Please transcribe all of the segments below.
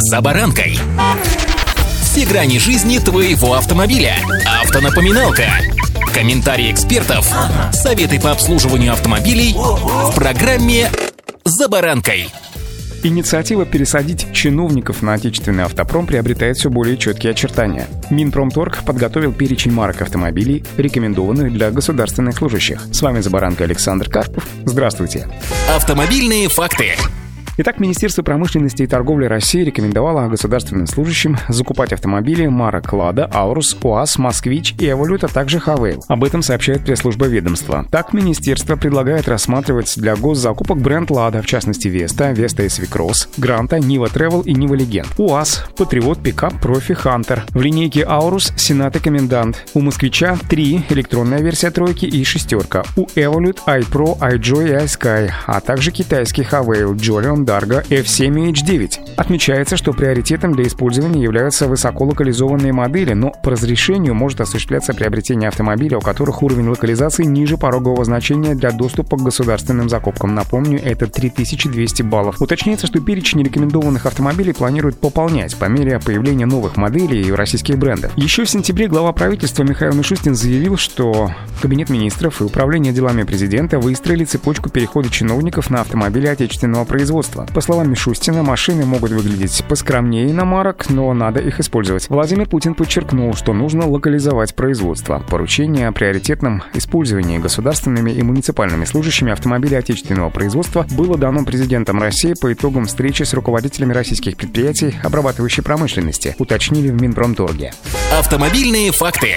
«За баранкой». Все грани жизни твоего автомобиля. Автонапоминалка. Комментарии экспертов. Советы по обслуживанию автомобилей в программе «За баранкой». Инициатива пересадить чиновников на отечественный автопром приобретает все более четкие очертания. Минпромторг подготовил перечень марок автомобилей, рекомендованных для государственных служащих. С вами за баранкой Александр Карпов. Здравствуйте. Автомобильные факты. Итак, Министерство промышленности и торговли России рекомендовало государственным служащим закупать автомобили марок «Лада», «Аурус», «УАЗ», «Москвич» и Evolute, а также Haval. Об этом сообщает пресс-служба ведомства. Так, министерство предлагает рассматривать для госзакупок бренд «Лада», в частности «Веста», «Веста SW Cross», «Гранта», «Нива Тревел» и «Нива Легенд». УАЗ, «Патриот», «Пикап», «Профи», «Хантер». В линейке «Аурус», «Сенат» и «Комендант». У «Москвича» три электронная версия «тройки» и «шестерка». У Evolute, «iPro», «iJoy» и «iSky», а также китайский Haval, Jolion, Dargo F7 и H9. Отмечается, что приоритетом для использования являются высоко локализованные модели, но по разрешению может осуществляться приобретение автомобиля, у которых уровень локализации ниже порогового значения для доступа к государственным закупкам. Напомню, это 3200 баллов. Уточняется, что перечень рекомендованных автомобилей планируют пополнять по мере появления новых моделей и российских брендов. Еще в сентябре глава правительства Михаил Мишустин заявил, что Кабинет министров и Управление делами президента выстроили цепочку перехода чиновников на автомобили отечественного производства производства. По словам Мишустина, машины могут выглядеть поскромнее иномарок, но надо их использовать. Владимир Путин подчеркнул, что нужно локализовать производство. Поручение о приоритетном использовании государственными и муниципальными служащими автомобилей отечественного производства было дано президентом России по итогам встречи с руководителями российских предприятий обрабатывающей промышленности, уточнили в Минпромторге. Автомобильные факты.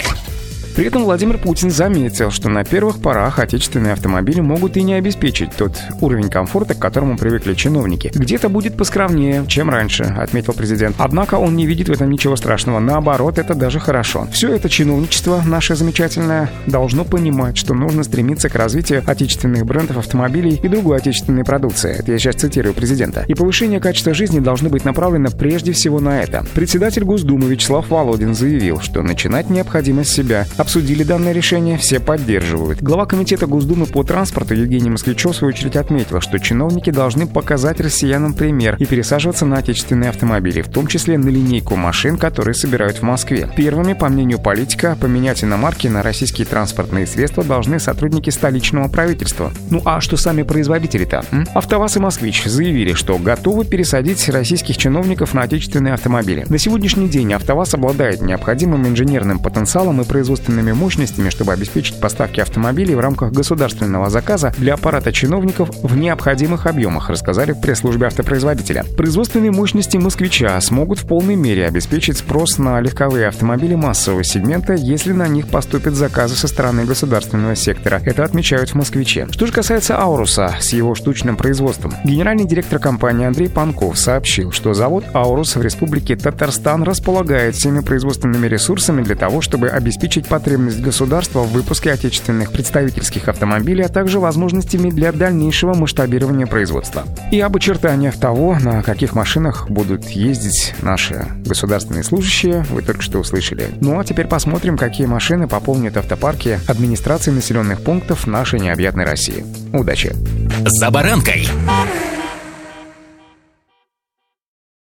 При этом Владимир Путин заметил, что на первых порах отечественные автомобили могут и не обеспечить тот уровень комфорта, к которому привыкли чиновники. Где-то будет поскромнее, чем раньше, отметил президент. Однако он не видит в этом ничего страшного. Наоборот, это даже хорошо. Все это чиновничество, наше замечательное, должно понимать, что нужно стремиться к развитию отечественных брендов автомобилей и другой отечественной продукции. Это я сейчас цитирую президента. И повышение качества жизни должно быть направлено прежде всего на это. Председатель Госдумы Вячеслав Володин заявил, что начинать необходимо с себя. Обсудили данное решение, все поддерживают. Глава Комитета Госдумы по транспорту Евгений Москвичев в свою очередь отметил, что чиновники должны показать россиянам пример и пересаживаться на отечественные автомобили, в том числе на линейку машин, которые собирают в Москве. Первыми, по мнению политика, поменять иномарки на российские транспортные средства должны сотрудники столичного правительства. Ну а что сами производители-то? АвтоВАЗ и «Москвич» заявили, что готовы пересадить российских чиновников на отечественные автомобили. На сегодняшний день «АвтоВАЗ» обладает необходимым инженерным потенциалом и производственным производственными мощностями, чтобы обеспечить поставки автомобилей в рамках государственного заказа для аппарата чиновников в необходимых объемах, рассказали в пресс-службе автопроизводителя. Производственные мощности «Москвича» смогут в полной мере обеспечить спрос на легковые автомобили массового сегмента, если на них поступят заказы со стороны государственного сектора. Это отмечают в «Москвиче». Что же касается «Ауруса» с его штучным производством, генеральный директор компании Андрей Панков сообщил, что завод «Аурус» в республике Татарстан располагает всеми производственными ресурсами для того, чтобы обеспечить потребность государства в выпуске отечественных представительских автомобилей, а также возможностями для дальнейшего масштабирования производства. И об очертаниях того, на каких машинах будут ездить наши государственные служащие, вы только что услышали. Ну а теперь посмотрим, какие машины пополнят автопарки администрации населенных пунктов нашей необъятной России. Удачи! За баранкой!